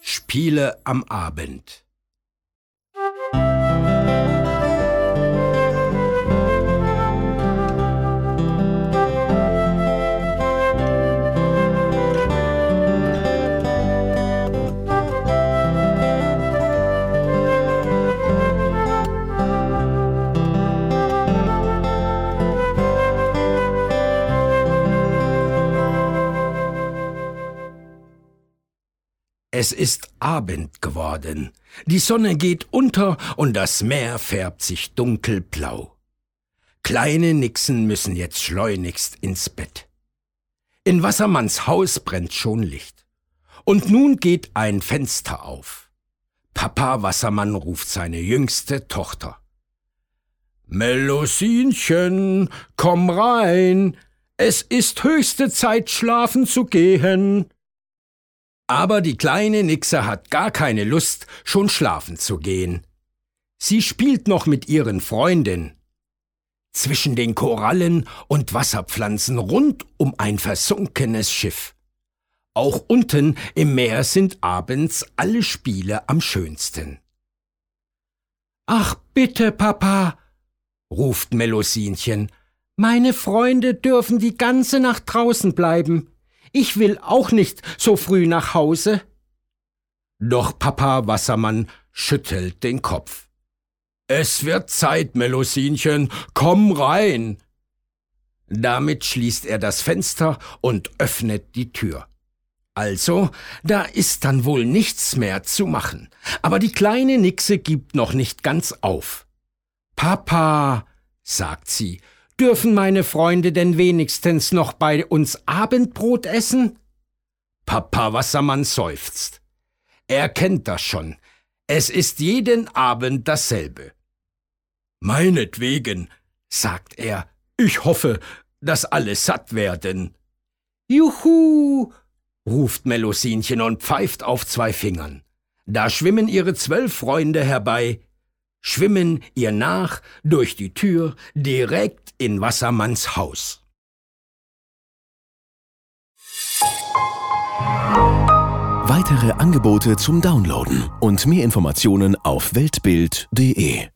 Spiele am Abend. Es ist Abend geworden. Die Sonne geht unter und das Meer färbt sich dunkelblau. Kleine Nixen müssen jetzt schleunigst ins Bett. In Wassermanns Haus brennt schon Licht. Und nun geht ein Fenster auf. Papa Wassermann ruft seine jüngste Tochter. Melosinchen, komm rein. Es ist höchste Zeit, schlafen zu gehen. Aber die kleine Nixe hat gar keine Lust, schon schlafen zu gehen. Sie spielt noch mit ihren Freunden. Zwischen den Korallen und Wasserpflanzen rund um ein versunkenes Schiff. Auch unten im Meer sind abends alle Spiele am schönsten. Ach bitte, Papa, ruft Melosinchen, meine Freunde dürfen die ganze Nacht draußen bleiben. Ich will auch nicht so früh nach Hause. Doch Papa Wassermann schüttelt den Kopf. Es wird Zeit, Melosinchen, komm rein. Damit schließt er das Fenster und öffnet die Tür. Also, da ist dann wohl nichts mehr zu machen. Aber die kleine Nixe gibt noch nicht ganz auf. Papa, sagt sie, Dürfen meine Freunde denn wenigstens noch bei uns Abendbrot essen? Papa Wassermann seufzt. Er kennt das schon. Es ist jeden Abend dasselbe. Meinetwegen, sagt er, ich hoffe, dass alle satt werden. Juhu, ruft Melosinchen und pfeift auf zwei Fingern. Da schwimmen ihre zwölf Freunde herbei, schwimmen ihr nach durch die Tür direkt in Wassermanns Haus. Weitere Angebote zum Downloaden und mehr Informationen auf weltbild.de